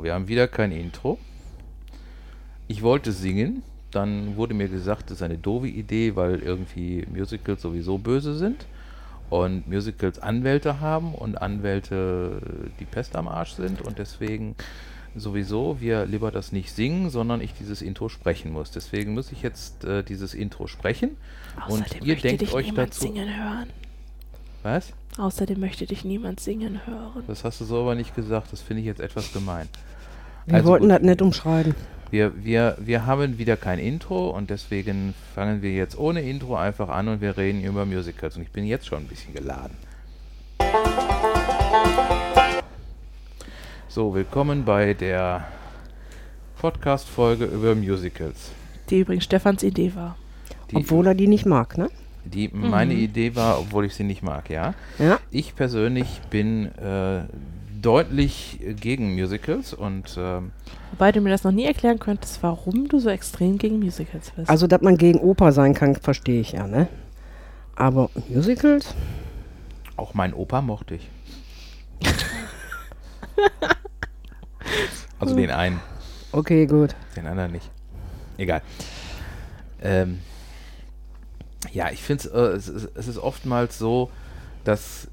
Intro. Wir haben wieder kein Intro. Ich wollte singen, dann wurde mir gesagt, das ist eine doofe Idee, weil irgendwie Musicals sowieso böse sind und Musicals Anwälte haben und Anwälte die Pest am Arsch sind und deswegen sowieso wir lieber das nicht singen, sondern ich dieses Intro sprechen muss. Deswegen muss ich jetzt äh, dieses Intro sprechen Außerdem und ihr möchte denkt dich euch niemand dazu. singen hören. Was? Außerdem möchte dich niemand singen hören. Das hast du so aber nicht gesagt. Das finde ich jetzt etwas gemein. Wir Also wollten gut. das nicht umschreiben. Wir, wir, wir haben wieder kein Intro und deswegen fangen wir jetzt ohne Intro einfach an und wir reden über Musicals. Und ich bin jetzt schon ein bisschen geladen. So, willkommen bei der Podcast-Folge über Musicals. Die übrigens Stefans Idee war. Die, Obwohl er die nicht mag, ne? die meine Mhm. Idee war, obwohl ich sie nicht mag, ja. Ja. Ich persönlich bin äh, deutlich gegen Musicals und ähm, Wobei du mir das noch nie erklären könntest, warum du so extrem gegen Musicals bist. Also, dass man gegen Oper sein kann, verstehe ich ja, ne? Aber Musicals? auch mein Opa mochte ich. also den einen. Okay, gut. Den anderen nicht. Egal. Ähm, ja, ich finde äh, es, es ist oftmals so, dass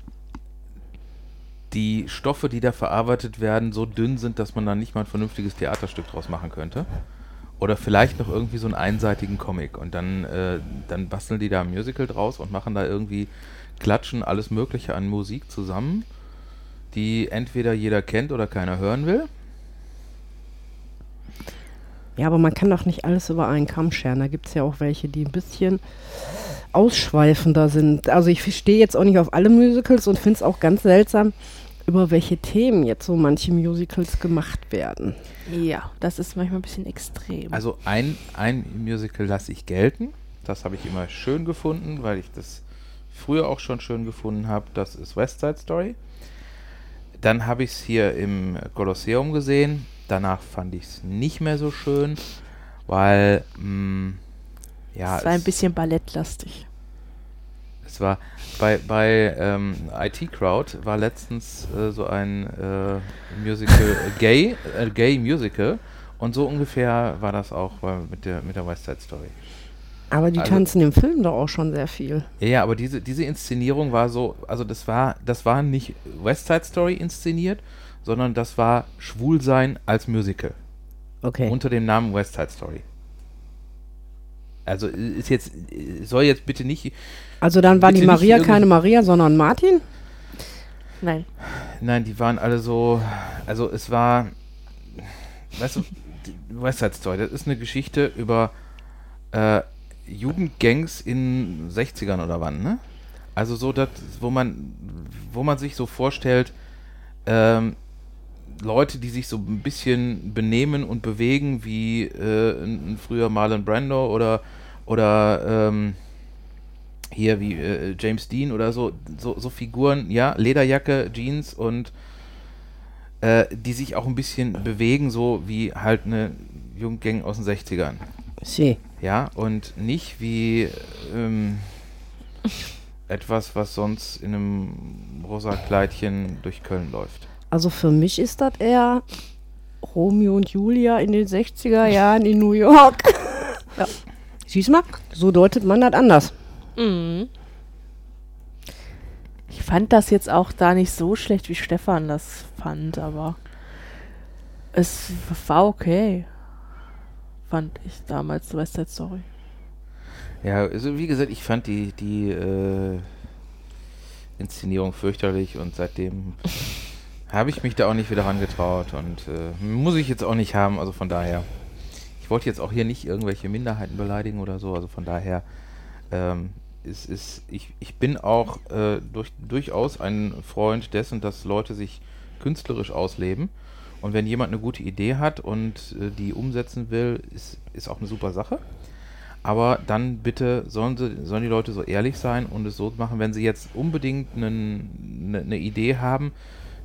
die Stoffe, die da verarbeitet werden, so dünn sind, dass man da nicht mal ein vernünftiges Theaterstück draus machen könnte. Oder vielleicht noch irgendwie so einen einseitigen Comic. Und dann, äh, dann basteln die da ein Musical draus und machen da irgendwie, klatschen alles Mögliche an Musik zusammen, die entweder jeder kennt oder keiner hören will. Ja, aber man kann doch nicht alles über einen Kamm scheren. Da gibt es ja auch welche, die ein bisschen ausschweifender sind. Also ich stehe jetzt auch nicht auf alle Musicals und finde es auch ganz seltsam, über welche Themen jetzt so manche Musicals gemacht werden. ja, das ist manchmal ein bisschen extrem. Also ein, ein Musical lasse ich gelten. Das habe ich immer schön gefunden, weil ich das früher auch schon schön gefunden habe. Das ist West Side Story. Dann habe ich es hier im Kolosseum gesehen. Danach fand ich es nicht mehr so schön, weil mh, ja, es war ein bisschen ballettlastig. Es war bei, bei ähm, IT Crowd war letztens äh, so ein äh, Musical, äh, Gay, äh, Gay Musical. Und so ungefähr war das auch bei, mit, der, mit der West Side Story. Aber die Also- tanzen im Film doch auch schon sehr viel. Ja, ja, aber diese, diese Inszenierung war so, also das war, das war nicht West Side Story inszeniert, sondern das war Schwulsein als Musical. Okay. Unter dem Namen West Side Story. Also äh, ist jetzt, äh, soll jetzt bitte nicht, also dann war die Maria keine Maria, sondern Martin? Nein. Nein, die waren alle so. Also es war. Weißt du, West Side Story, das ist eine Geschichte über äh, Jugendgangs in 60ern oder wann, ne? Also so, das, wo man, wo man sich so vorstellt, ähm, Leute, die sich so ein bisschen benehmen und bewegen wie äh, ein, früher Marlon Brando oder oder ähm, hier wie äh, James Dean oder so, so, so Figuren, ja, Lederjacke, Jeans und äh, die sich auch ein bisschen bewegen, so wie halt eine Jugendgang aus den 60ern. Sie. Ja, und nicht wie ähm, etwas, was sonst in einem rosa Kleidchen durch Köln läuft. Also für mich ist das eher Romeo und Julia in den 60er Jahren in New York. ja. Siehst du mal, so deutet man das anders. Mhm. Ich fand das jetzt auch da nicht so schlecht, wie Stefan das fand, aber es war okay. Fand ich damals West Side Story. Ja, also wie gesagt, ich fand die, die äh, Inszenierung fürchterlich und seitdem habe ich mich da auch nicht wieder rangetraut und äh, muss ich jetzt auch nicht haben, also von daher. Ich wollte jetzt auch hier nicht irgendwelche Minderheiten beleidigen oder so, also von daher ähm, ist, ist ich, ich bin auch äh, durch, durchaus ein Freund dessen, dass Leute sich künstlerisch ausleben. Und wenn jemand eine gute Idee hat und äh, die umsetzen will, ist, ist auch eine super Sache. Aber dann bitte sollen, sie, sollen die Leute so ehrlich sein und es so machen, wenn sie jetzt unbedingt eine ne Idee haben,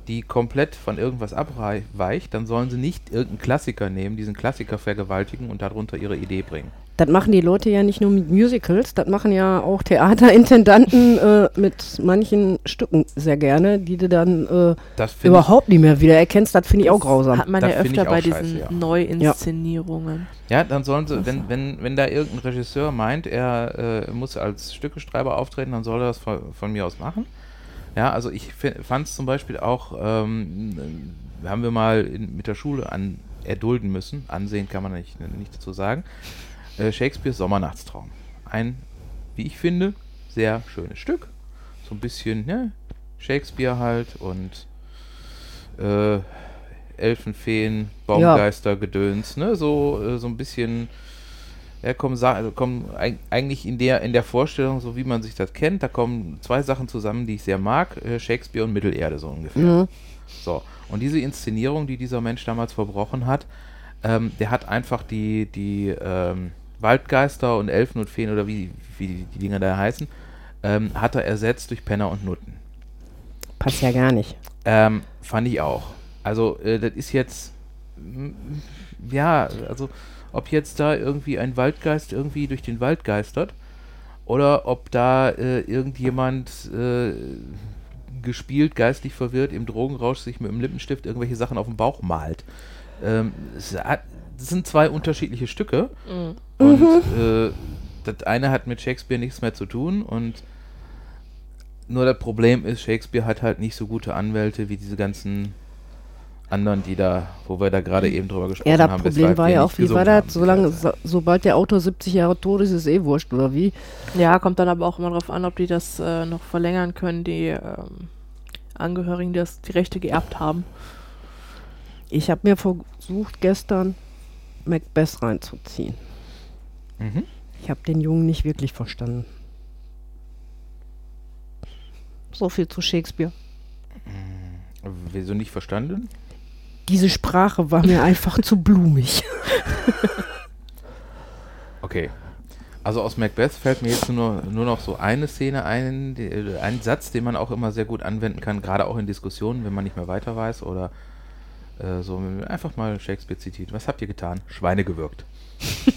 die komplett von irgendwas abweicht, dann sollen sie nicht irgendeinen Klassiker nehmen, diesen Klassiker vergewaltigen und darunter ihre Idee bringen. Das machen die Leute ja nicht nur mit Musicals, das machen ja auch Theaterintendanten äh, mit manchen Stücken sehr gerne, die du dann äh, überhaupt nicht mehr wiedererkennst. Das finde ich auch grausam. Hat man Das ja öfter auch bei scheiße, diesen ja. Neuinszenierungen. Ja, dann sollen sie, wenn, wenn, wenn da irgendein Regisseur meint, er äh, muss als Stückeschreiber auftreten, dann soll er das von, von mir aus machen. Ja, also ich fand es zum Beispiel auch, ähm, äh, haben wir mal in, mit der Schule an, erdulden müssen, ansehen kann man nicht, nicht dazu sagen, äh, Shakespeares Sommernachtstraum. Ein, wie ich finde, sehr schönes Stück. So ein bisschen, ne, Shakespeare halt und äh, Elfenfeen, Baumgeister, Gedöns, ne, so, äh, so ein bisschen, ja, kommen, also kommen eig eigentlich in der, in der Vorstellung, so wie man sich das kennt, da kommen zwei Sachen zusammen, die ich sehr mag, äh, Shakespeare und Mittelerde so ungefähr. Mhm. So, und diese Inszenierung, die dieser Mensch damals verbrochen hat, ähm, der hat einfach die, die ähm, Waldgeister und Elfen und Feen oder wie, wie die, die Dinger da heißen, ähm, hat er ersetzt durch Penner und Nutten. Passt ja gar nicht. Ähm, fand ich auch. Also, äh, das ist jetzt, ja, also, ob jetzt da irgendwie ein Waldgeist irgendwie durch den Wald geistert oder ob da äh, irgendjemand äh, gespielt, geistlich verwirrt, im Drogenrausch sich mit dem Lippenstift irgendwelche Sachen auf den Bauch malt. Ähm, es hat, das sind zwei unterschiedliche Stücke Mhm. und äh, das eine hat mit Shakespeare nichts mehr zu tun und nur das Problem ist, Shakespeare hat halt nicht so gute Anwälte wie diese ganzen anderen, die da, wo wir da gerade eben drüber gesprochen Ja, das haben. Problem war ja auch, wie war das? haben, Solange, so, sobald der Autor 70 Jahre tot ist, ist es eh wurscht, oder wie? Ja, kommt dann aber auch immer darauf an, ob die das äh, noch verlängern können, die ähm, Angehörigen, die das, die Rechte geerbt haben. Ich habe mir versucht, gestern Macbeth reinzuziehen. Mhm. Ich habe den Jungen nicht wirklich verstanden. So viel zu Shakespeare. Wieso nicht verstanden? Diese Sprache war mir einfach zu blumig. Okay. Also aus Macbeth fällt mir jetzt nur, nur noch so eine Szene ein, die, ein Satz, den man auch immer sehr gut anwenden kann, gerade auch in Diskussionen, wenn man nicht mehr weiter weiß oder äh, so. Einfach mal Shakespeare zitiert. Was habt ihr getan? Schweine gewürgt.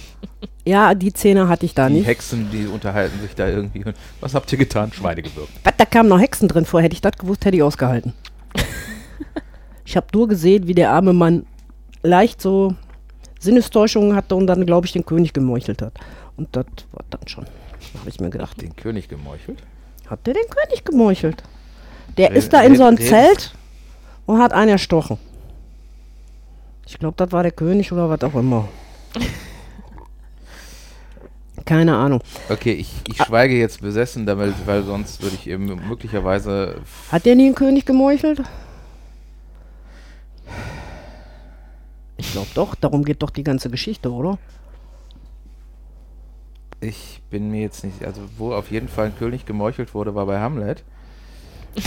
Ja, die Szene hatte ich da die nicht. Hexen, die unterhalten sich da irgendwie. Was habt ihr getan? Schweine gewürgt. Was, da kamen noch Hexen drin vor. Hätte ich das gewusst, hätte ich ausgehalten. Ich habe nur gesehen, wie der arme Mann leicht so Sinnestäuschungen hatte und dann, glaube ich, den König gemeuchelt hat. Und das war dann schon. habe ich mir gedacht. Den König gemeuchelt. Hat der den König gemeuchelt? Der Red- ist da in so ein red- Zelt und hat einen erstochen. Ich glaube, das war der König oder was auch immer. Keine Ahnung. Okay, ich, ich schweige jetzt besessen, damit, weil sonst würde ich eben möglicherweise. Hat der nie einen König gemeuchelt? Ich glaube doch, darum geht doch die ganze Geschichte, oder? Ich bin mir jetzt nicht. Also, wo auf jeden Fall ein König gemeuchelt wurde, war bei Hamlet.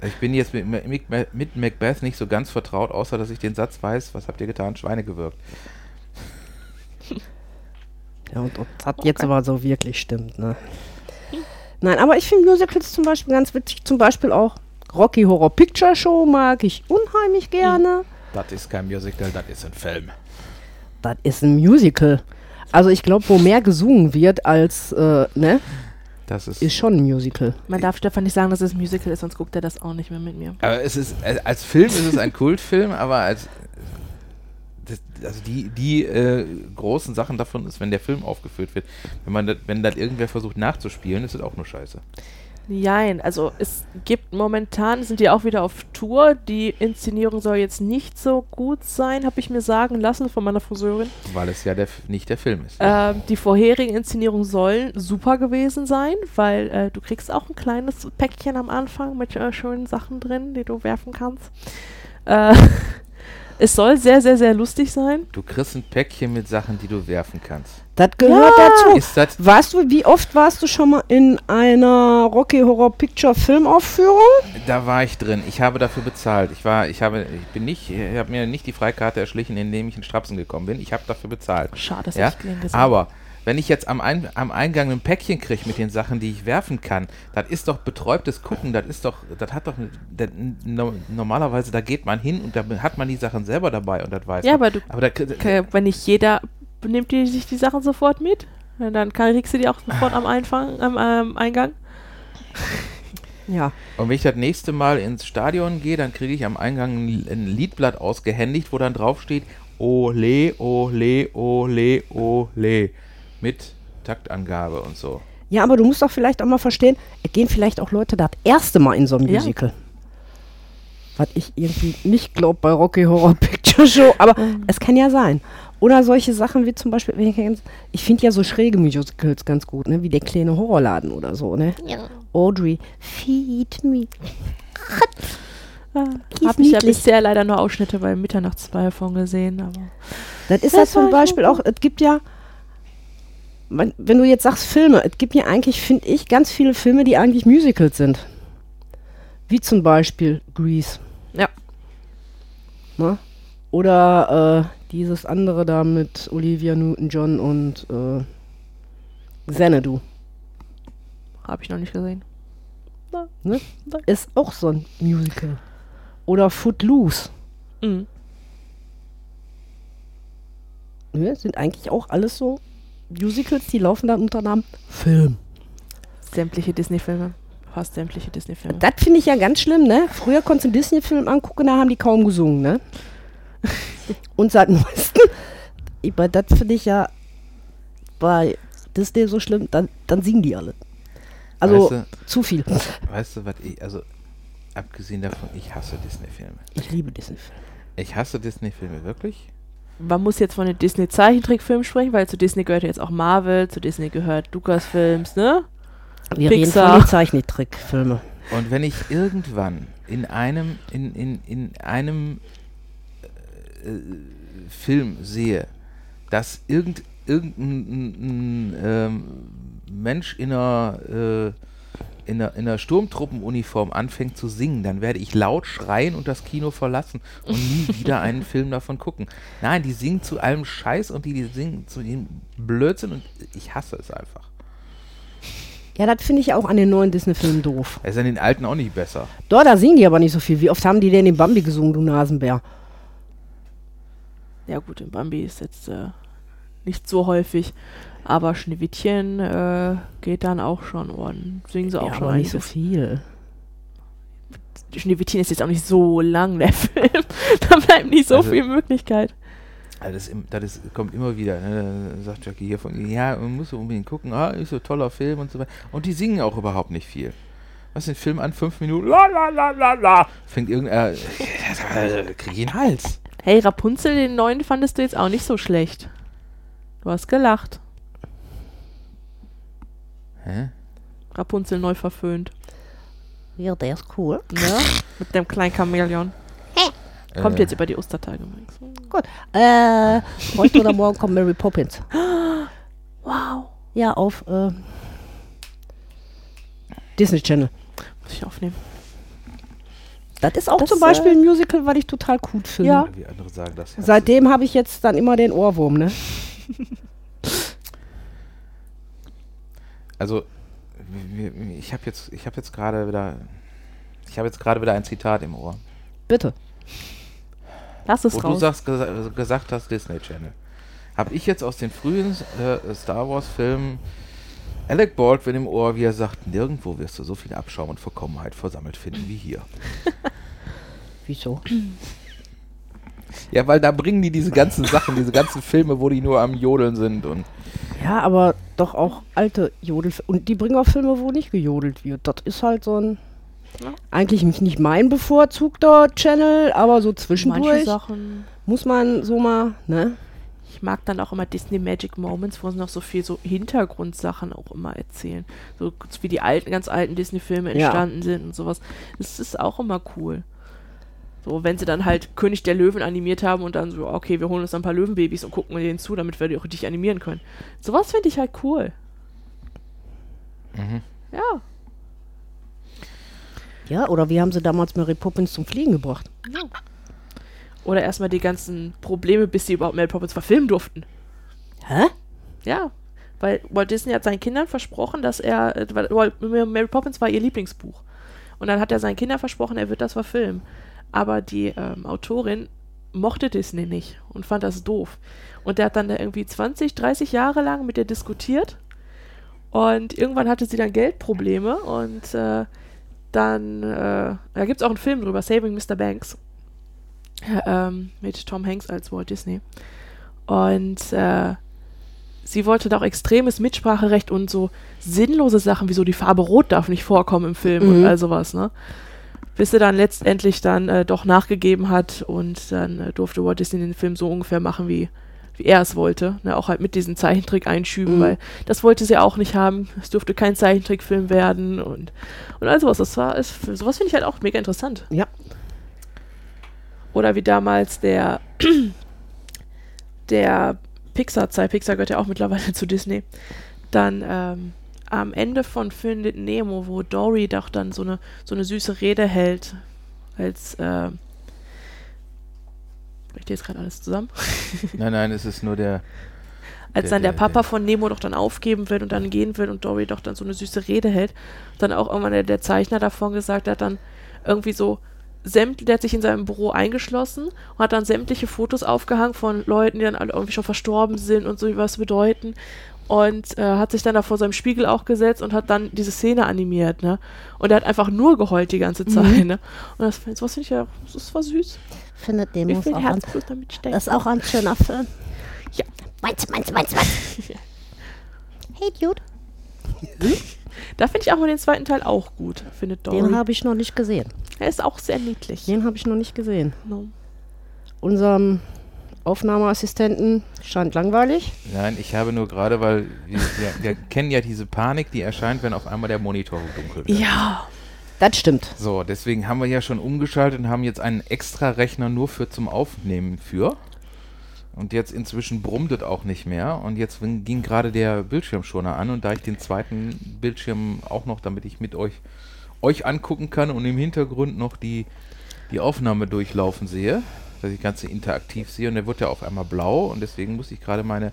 Ich bin jetzt mit, mit, mit Macbeth nicht so ganz vertraut, außer dass ich den Satz weiß, was habt ihr getan? Schweine gewürgt. Ja, und ob das jetzt aber so wirklich stimmt, ne? Nein, aber ich finde Musicals zum Beispiel ganz witzig. Zum Beispiel auch Rocky Horror Picture Show mag ich unheimlich gerne. Das ist kein Musical, das ist ein Film. Das ist ein Musical. Also ich glaube, wo mehr gesungen wird als, äh, ne, Das ist. ist schon ein Musical. Man darf Stefan nicht sagen, dass es ein Musical ist, sonst guckt er das auch nicht mehr mit mir. aber es ist. äh, Als Film ist es ein Kultfilm, aber als. Das, also die, die äh, großen Sachen davon ist, wenn der Film aufgeführt wird. Wenn man das, wenn das irgendwer versucht nachzuspielen, ist das auch nur scheiße. Nein, also es gibt momentan, sind die auch wieder auf Tour. Die Inszenierung soll jetzt nicht so gut sein, habe ich mir sagen lassen von meiner Friseurin. Weil es ja der, nicht der Film ist. Ähm, die vorherigen Inszenierungen sollen super gewesen sein, weil äh, du kriegst auch ein kleines Päckchen am Anfang mit äh, schönen Sachen drin, die du werfen kannst. Äh, es soll sehr, sehr, sehr lustig sein. Du kriegst ein Päckchen mit Sachen, die du werfen kannst. Das gehört Ja. dazu. Ist das. Warst du, wie oft warst du schon mal in einer Rocky Horror Picture Filmaufführung? Da war ich drin. Ich habe dafür bezahlt. Ich war, ich habe, ich bin nicht, ich habe mir nicht die Freikarte erschlichen, indem ich in Strapsen gekommen bin. Ich habe dafür bezahlt. Schade, dass Ja, ich gesehen Aber wenn ich jetzt am, Ein am Eingang ein Päckchen kriege mit den Sachen, die ich werfen kann, das ist doch betäubtes Gucken. Das ist doch, das hat doch, das, no, normalerweise da geht man hin und da hat man die Sachen selber dabei und das weiß Ja, man. aber du, aber da, wenn nicht jeder nimmt die sich die Sachen sofort mit. Und dann kann, kriegst du die auch sofort am, Einfang, am ähm, Eingang. Ja. Und wenn ich das nächste Mal ins Stadion gehe, dann kriege ich am Eingang ein, Liedblatt ausgehändigt, wo dann drauf steht Ole, Ole, Ole, Ole. Mit Taktangabe und so. Ja, aber du musst doch vielleicht auch mal verstehen, es gehen vielleicht auch Leute das erste Mal in so ein Ja. Musical. Was ich irgendwie nicht glaube bei Rocky Horror Picture Show, aber es kann ja sein. Oder solche Sachen wie zum Beispiel, wenn ich, finde ja so schräge Musicals ganz gut, ne? wie der kleine Horrorladen oder so, ne? Audrey, feed me. Habe ist ich ja niedlich. bisher leider nur Ausschnitte bei Mitternachts davon gesehen, aber Das ist Das ja zum Beispiel auch, es gibt ja, man, wenn du jetzt sagst Filme, es gibt ja eigentlich, finde ich, ganz viele Filme, die eigentlich Musicals sind. Wie zum Beispiel Grease. Ja. Ne? Oder äh, dieses andere da mit Olivia Newton-John und äh, Xanadu. habe ich noch nicht gesehen. Ne? Ist auch so ein Musical. Oder Footloose. Mhm. Ne? Sind eigentlich auch alles so Musicals, die laufen dann unter Namen Film. Sämtliche Disney-Filme. Fast sämtliche Disney-Filme. Das finde ich ja ganz schlimm, ne? Früher konntest du einen Disney-Film angucken, da haben die kaum gesungen, ne? Und seit neuestem, aber das finde ich ja bei Disney so schlimm, dann, dann singen die alle. Also Weißt zu viel. Weißt du, was ich, also abgesehen davon, ich hasse Disney-Filme. Ich liebe Disney-Filme. Ich hasse Disney-Filme wirklich. Man muss jetzt von den Disney-Zeichentrickfilmen sprechen, weil zu Disney gehört jetzt auch Marvel, zu Disney gehört Lucasfilms, ne? Wir Pixar. reden von den Zeichentrickfilmen. Und wenn ich irgendwann in einem, in, in, in einem äh, Film sehe, dass irgend, irgendein ein, ähm, Mensch in einer, äh, in, einer, in einer Sturmtruppenuniform anfängt zu singen, dann werde ich laut schreien und das Kino verlassen und nie wieder einen Film davon gucken. Nein, die singen zu allem Scheiß und die, die singen zu dem Blödsinn und ich hasse es einfach. Ja, das finde ich auch an den neuen Disney-Filmen doof. Es ist an den alten auch nicht besser. Dort, da singen die aber nicht so viel. Wie oft haben die denn den Bambi gesungen, du Nasenbär? Ja gut, in Bambi ist jetzt äh, nicht so häufig. Aber Schneewittchen äh, geht dann auch schon und singen sie auch ja, schon aber nicht so viel. Schneewittchen ist jetzt auch nicht so lang, der Film. da bleibt nicht so Also- viel Möglichkeit. Also das, im- das ist, kommt immer wieder, ne? da sagt Jackie hier von, ja, man muss unbedingt gucken, ah, ist so toller Film und so weiter. Und die singen auch überhaupt nicht viel. Was den Film an, fünf Minuten, la la la la la, fängt irgendein, äh, krieg ich einen Hals. Hey, Rapunzel, den neuen fandest du jetzt auch nicht so schlecht. Du hast gelacht. Hä? Rapunzel neu verföhnt. Ja, der ist cool. Ne? Mit dem kleinen Chamäleon. Kommt Äh, jetzt über die Ostertage übrigens. Gut. Äh, heute oder morgen kommt Mary Poppins. Wow. Ja, auf äh, Disney Channel. Muss ich aufnehmen. Das ist auch Das, zum Beispiel äh, ein Musical, was ich total gut finde. Ja. Wie andere sagen das. Herz Seitdem habe ich jetzt dann immer den Ohrwurm, ne? Also, ich habe jetzt, ich habe jetzt gerade wieder, ich habe jetzt gerade wieder ein Zitat im Ohr. Bitte. Lass es Wo du raus. sagst, gesa- gesagt hast, Disney Channel. Habe ich jetzt aus den frühen äh, Star Wars Filmen Alec Baldwin im Ohr, wie er sagt, nirgendwo wirst du so viel Abschaum und Verkommenheit versammelt finden wie hier. Wieso? Ja, weil da bringen die diese ganzen Sachen, diese ganzen Filme, wo die nur am Jodeln sind und Ja, aber doch auch alte Jodel. Und die bringen auch Filme, wo nicht gejodelt wird. Das ist halt so ein. Ja. Eigentlich nicht- nicht mein bevorzugter Channel, aber so Manche zwischendurch Sachen. muss man so mal, ne? Ich mag dann auch immer Disney Magic Moments, wo sie noch so viel so Hintergrundsachen auch immer erzählen. So wie die alten, ganz alten Disney-Filme Ja. entstanden sind und sowas. Das ist auch immer cool. So, wenn sie dann halt König der Löwen animiert haben und dann so, okay, wir holen uns ein paar Löwenbabys und gucken denen zu, damit wir die auch richtig animieren können. Sowas finde ich halt cool. Mhm. Ja. Ja, oder wie haben sie damals Mary Poppins zum Fliegen gebracht? Oder erstmal die ganzen Probleme, bis sie überhaupt Mary Poppins verfilmen durften. Hä? Ja. Weil Walt Disney hat seinen Kindern versprochen, dass er, weil Mary Poppins war ihr Lieblingsbuch. Und dann hat er seinen Kindern versprochen, er wird das verfilmen. Aber die ähm, Autorin mochte Disney nicht und fand das doof. Und der hat dann da irgendwie 20, 30 Jahre lang mit ihr diskutiert. Und irgendwann hatte sie dann Geldprobleme und äh, dann, äh, da gibt es auch einen Film drüber, Saving Mr. Banks, ähm, mit Tom Hanks als Walt Disney. Und äh, sie wollte da auch extremes Mitspracherecht und so sinnlose Sachen, wie so die Farbe Rot darf nicht vorkommen im Film Mhm. und all sowas, ne? Bis sie dann letztendlich dann äh, doch nachgegeben hat und dann äh, durfte Walt Disney den Film so ungefähr machen, wie, wie er es wollte. Ne? Auch halt mit diesen Zeichentrick-Einschüben, Mhm. weil das wollte sie auch nicht haben. Es durfte kein Zeichentrickfilm werden und, und all sowas. Das war, ist, sowas finde ich halt auch mega interessant. Ja. Oder wie damals der, der Pixar-Zeit, Pixar gehört ja auch mittlerweile zu Disney, dann ähm, am Ende von Findet Nemo, wo Dory doch dann so eine, so eine süße Rede hält, als, äh, bricht jetzt gerade alles zusammen? Nein, nein, es ist nur der. als dann der Papa von Nemo doch dann aufgeben will und dann gehen will und Dory doch dann so eine süße Rede hält, dann auch irgendwann der, der Zeichner davon gesagt hat, dann irgendwie so sämt, der hat sich in seinem Büro eingeschlossen und hat dann sämtliche Fotos aufgehangen von Leuten, die dann alle irgendwie schon verstorben sind und so was bedeuten und äh, hat sich dann da vor seinem Spiegel auch gesetzt und hat dann diese Szene animiert, ne? Und er hat einfach nur geheult die ganze Zeit, ne? Und das, sowas finde ich ja, das war süß. Findet ist viel auch, Herzblut damit steckt. das ist auch ein schöner Film. Ja. Meins, meins, meins, meins. Hey, Dude. Da finde ich auch mal den zweiten Teil auch gut, findet Dory. Den habe ich noch nicht gesehen. Er ist auch sehr niedlich. Den habe ich noch nicht gesehen. No. Unserem Aufnahmeassistenten scheint langweilig. Nein, ich habe nur gerade, weil wir, wir, wir kennen ja diese Panik, die erscheint, wenn auf einmal der Monitor dunkel wird. Ja, Das stimmt. So, deswegen haben wir ja schon umgeschaltet und haben jetzt einen extra Rechner nur für zum Aufnehmen für. Und jetzt inzwischen brummt es auch nicht mehr. Und jetzt ging gerade der Bildschirmschoner an. Und da ich den zweiten Bildschirm auch noch, damit ich mit euch, euch angucken kann und im Hintergrund noch die, die Aufnahme durchlaufen sehe, dass ich Ganze interaktiv sehe. Und der wird ja auf einmal blau. Und deswegen muss ich gerade meine,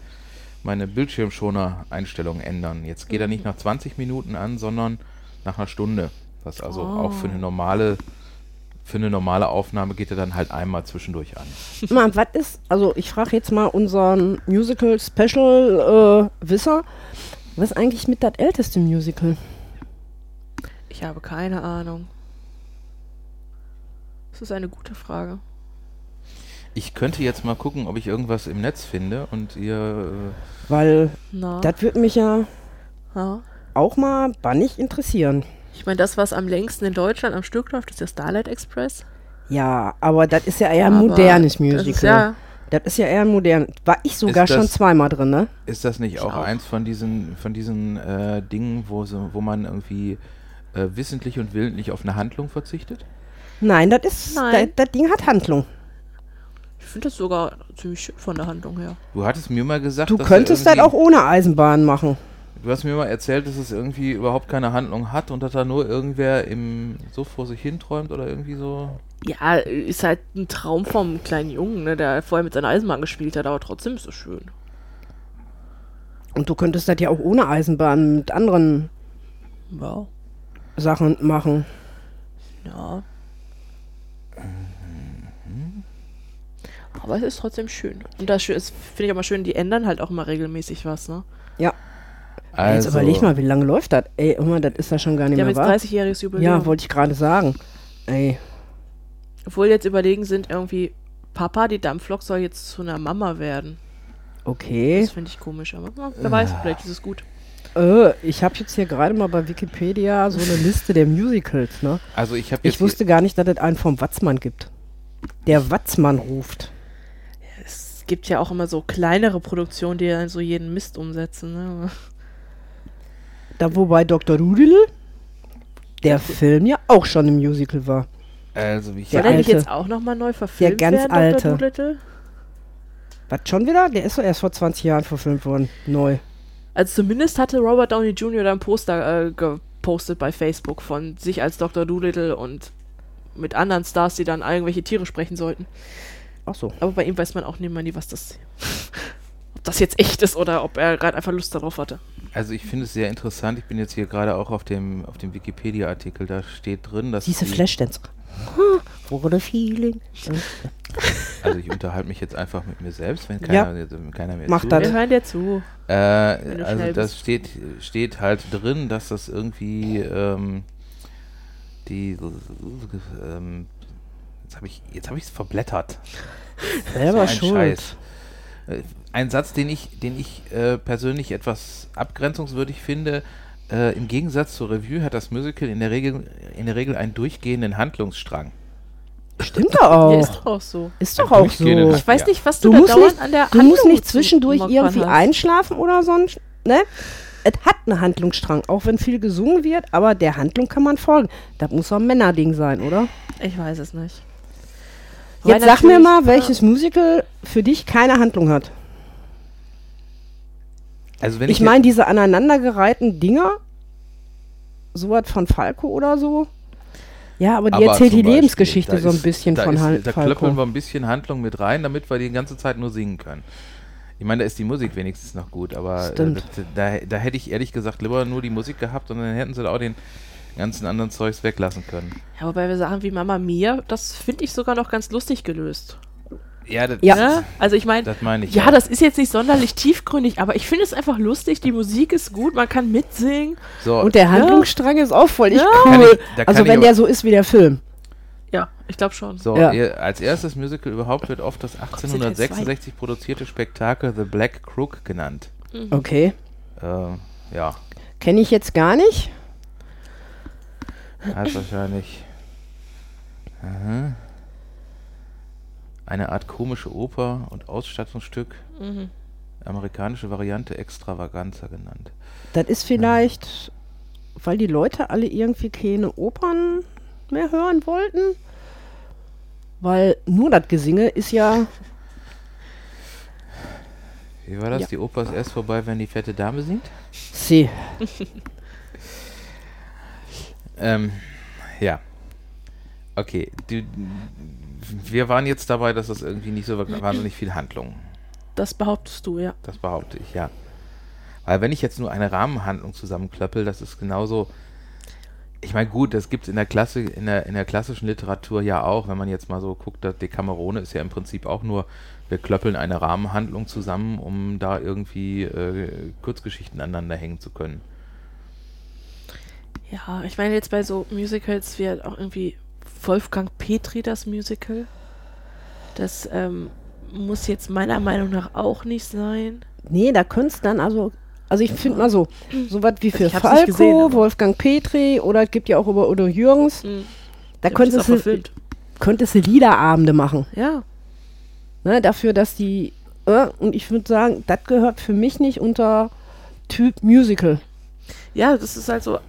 meine Bildschirmschoner-Einstellung ändern. Jetzt geht er nicht nach 20 Minuten an, sondern nach einer Stunde. Was also auch für eine normale für eine normale Aufnahme geht er dann halt einmal zwischendurch an. Mal, was ist, also ich frage jetzt mal unseren Musical-Special-Wisser, was ist eigentlich mit das älteste Musical? ich habe keine Ahnung. Das ist eine gute Frage. Ich könnte jetzt mal gucken, ob ich irgendwas im Netz finde und ihr. Weil Na, das würde mich ja ja. auch mal bannig interessieren. Ich meine, das, was am längsten in Deutschland am Stück läuft, ist der Starlight Express. Ja, aber das ist ja eher ein Aber modernes Das Musical. ist ja, Das ist ja eher ein modern. War ich sogar das- schon zweimal drin, ne? Ist das nicht auch, auch. eins von diesen, von diesen äh, Dingen, wo, so, wo man irgendwie äh, wissentlich und willentlich auf eine Handlung verzichtet? Nein, das ist, Nein. Das, das Ding hat Handlung. ich finde das sogar ziemlich schön von der Handlung her. Du hattest mir mal gesagt, Du dass könntest das auch ohne Eisenbahn machen. Du hast mir mal erzählt, dass es irgendwie überhaupt keine Handlung hat und dass da nur irgendwer im so vor sich hin träumt oder irgendwie so. Ja, ist halt ein Traum vom kleinen Jungen, ne, der vorher mit seiner Eisenbahn gespielt hat, aber trotzdem ist es schön. Und du könntest das ja auch ohne Eisenbahn mit anderen Ja. Sachen machen. Ja. Aber es ist trotzdem schön. Und das finde ich aber schön, die ändern halt auch immer regelmäßig was, ne? Ja. Also, Jetzt überleg mal, wie lange läuft das? Ey, immer, das ist ja schon gar nicht Die haben mehr jetzt wahr. 30-jähriges Jubiläum. Ja, wollte ich gerade sagen. Ey, Obwohl jetzt überlegen sind, irgendwie, Papa, die Dampflok soll jetzt zu einer Mama werden. okay. Das finde ich komisch, aber ja, wer weiß, vielleicht ist es gut. Äh, ich habe jetzt hier gerade mal bei Wikipedia so eine Liste der Musicals, ne? Also ich habe jetzt Ich wusste gar nicht, dass es einen vom Watzmann gibt. Der Watzmann ruft. Es gibt ja auch immer so kleinere Produktionen, die dann so jeden Mist umsetzen, ne? Da wobei Dr. Rudel, der Film ja auch schon im Musical war. also ich Soll Der der nicht alte. jetzt auch nochmal neu verfilmt ganz werden, alte. Dr. Was schon wieder? Der ist doch erst vor 20 Jahren verfilmt worden. Neu. Also zumindest hatte Robert Downey Jr. da ein Poster äh, gepostet bei Facebook von sich als Dr. Doolittle und mit anderen Stars, die dann irgendwelche Tiere sprechen sollten. Ach so. Aber bei ihm weiß man auch nicht mal nie, was das. das jetzt echt ist oder ob er gerade einfach Lust darauf hatte. Also ich finde es sehr interessant. Ich bin jetzt hier gerade auch auf dem, auf dem Wikipedia-Artikel. Da steht drin, dass Diese die- Flashdance. The feeling. Also ich unterhalte mich jetzt einfach mit mir selbst, wenn Ja. keiner, wenn keiner mehr Mach zuhört. das. Wir hören dir zu. Äh, also das steht, steht halt drin, dass das irgendwie ähm, die ähm, jetzt habe ich jetzt habe ich es verblättert. Selber So schuld. Scheiß. Ein Satz, den ich, den ich äh, persönlich etwas abgrenzungswürdig finde. Äh, Im Gegensatz zur Revue hat das Musical in der Regel in der Regel einen durchgehenden Handlungsstrang. Stimmt doch auch. Ja, ist doch auch so. Ist doch auch so. Ich weiß nicht, was du, Du da musst dauernd nicht, an der du musst Handlung nicht zu zwischendurch irgendwie hast. einschlafen oder sonst, ne? Es hat einen Handlungsstrang, auch wenn viel gesungen wird, aber der Handlung kann man folgen. Das muss doch ein Männerding sein, oder? Ich weiß es nicht. Jetzt Weil sag mir mal, welches Musical für dich keine Handlung hat. Also wenn Ich meine, diese aneinandergereihten Dinger, sowas von Falco oder so. Ja, aber die Aber erzählt die Beispiel, Lebensgeschichte da so ein ist- bisschen da von ist, Hal Da klöppeln Falco. wir ein bisschen Handlung mit rein, damit wir die ganze Zeit nur singen können. Ich meine, da ist die Musik wenigstens noch gut, aber äh, Stimmt. das, da, da hätte ich ehrlich gesagt lieber nur die Musik gehabt und dann hätten sie da auch den ganzen anderen Zeugs weglassen können. Ja, wobei wir Sachen wie Mama Mia, das finde ich sogar noch ganz lustig gelöst. Ja, das, Ja. Ne? Also ich meine, das meine ich. ja, das ist jetzt nicht sonderlich tiefgründig, aber ich finde es einfach lustig. Die Musik ist gut, man kann mitsingen. so, Und der Handlungsstrang ist auch voll nicht Ja. Cool. ich- also ich wenn der so ist wie der Film. Ja, ich glaube schon. so Ja. ihr, als erstes Musical überhaupt wird oft das 1866 produzierte Spektakel The Black Crook genannt. Okay. Äh, ja, Kenne ich jetzt gar nicht. heißt wahrscheinlich aha, eine Art komische Oper und Ausstattungsstück. Mhm. amerikanische Variante Extravaganza genannt. Das ist vielleicht, weil die Leute alle irgendwie keine Opern mehr hören wollten. Weil nur das Gesinge ist ja. Wie war das? Ja. Die Oper ist erst vorbei, wenn die fette Dame singt? Sie. Ähm, ja. Okay, du, wir waren jetzt dabei, dass das irgendwie nicht so wahnsinnig viel Handlung. Das behauptest du, ja. Das behaupte ich, ja. Weil wenn ich jetzt nur eine Rahmenhandlung zusammenklöppel, das ist genauso. Ich meine, gut, das gibt es in der Klasse, in der, in der klassischen Literatur ja auch, wenn man jetzt mal so guckt, das Decamerone ist ja im Prinzip auch nur, wir klöppeln eine Rahmenhandlung zusammen, um da irgendwie äh, Kurzgeschichten aneinander hängen zu können. Ja, ich meine jetzt bei so Musicals wie halt auch irgendwie Wolfgang Petri das Musical. Das ähm, muss jetzt meiner Meinung nach auch nicht sein. Nee, da könnte es dann also. Also ich finde mal so, sowas wie für ich hab's nicht Falco, gesehen, Wolfgang Petri oder es gibt ja auch über Udo Jürgens, Hm. da könntest du, könntest du Liederabende machen. Ja, Ne, dafür, dass die, äh, und ich würde sagen, das gehört für mich nicht unter Typ Musical. ja, das ist halt so.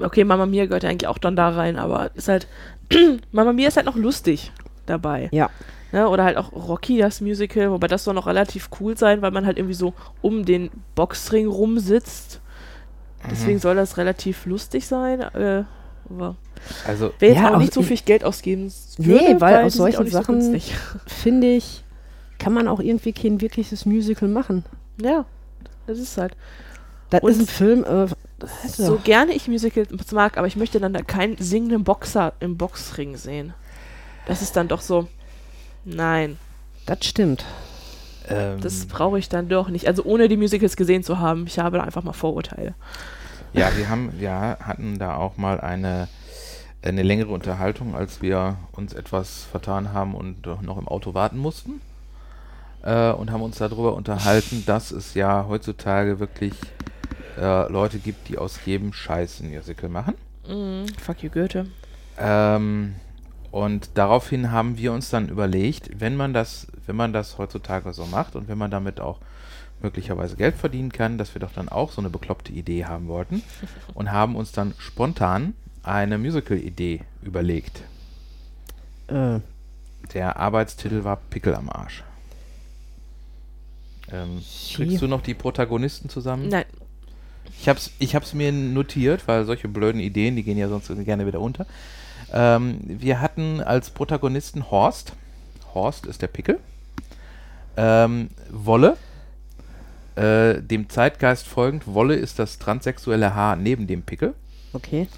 Okay, Mama Mia gehört ja eigentlich auch dann da rein, aber ist halt. Mama Mia ist halt noch lustig dabei. Ja. Ne? Oder halt auch Rocky, das Musical, wobei das soll noch relativ cool sein, weil man halt irgendwie so um den Boxring rumsitzt. Deswegen soll das relativ lustig sein. Äh, aber Also, wer jetzt Ja, auch nicht so viel Geld ausgeben Nee, würde, weil aus solchen so Sachen- günstig. Finde ich, kann man auch irgendwie kein wirkliches Musical machen. Ja, das ist halt. Das Und ist ein Film, äh, So ja- gerne ich Musicals mag, aber ich möchte dann da keinen singenden Boxer im Boxring sehen. Das ist dann doch so. Nein, das stimmt. ähm, das brauche ich dann doch nicht. Also ohne die Musicals gesehen zu haben, ich habe da einfach mal Vorurteile. Ja, wir haben, wir hatten da auch mal eine, eine längere Unterhaltung, als wir uns etwas vertan haben und doch noch im Auto warten mussten. Äh, und haben uns darüber unterhalten, dass es ja heutzutage wirklich äh, Leute gibt, die aus jedem Scheiß ein Musical machen. Mm, fuck you, Goethe. Ähm, und daraufhin haben wir uns dann überlegt, wenn man das, wenn man das heutzutage so macht und wenn man damit auch möglicherweise Geld verdienen kann, dass wir doch dann auch so eine bekloppte Idee haben wollten und haben uns dann spontan eine Musical-Idee überlegt. Äh, Der Arbeitstitel war Pickel am Arsch. Ähm, kriegst du noch die Protagonisten zusammen? Nein, Ich hab's, ich hab's mir notiert, weil solche blöden Ideen, die gehen ja sonst gerne wieder unter. Ähm, wir hatten als Protagonisten Horst. Horst ist der Pickel. Ähm, Wolle. Äh, dem Zeitgeist folgend, Wolle ist das transsexuelle Haar neben dem Pickel. okay.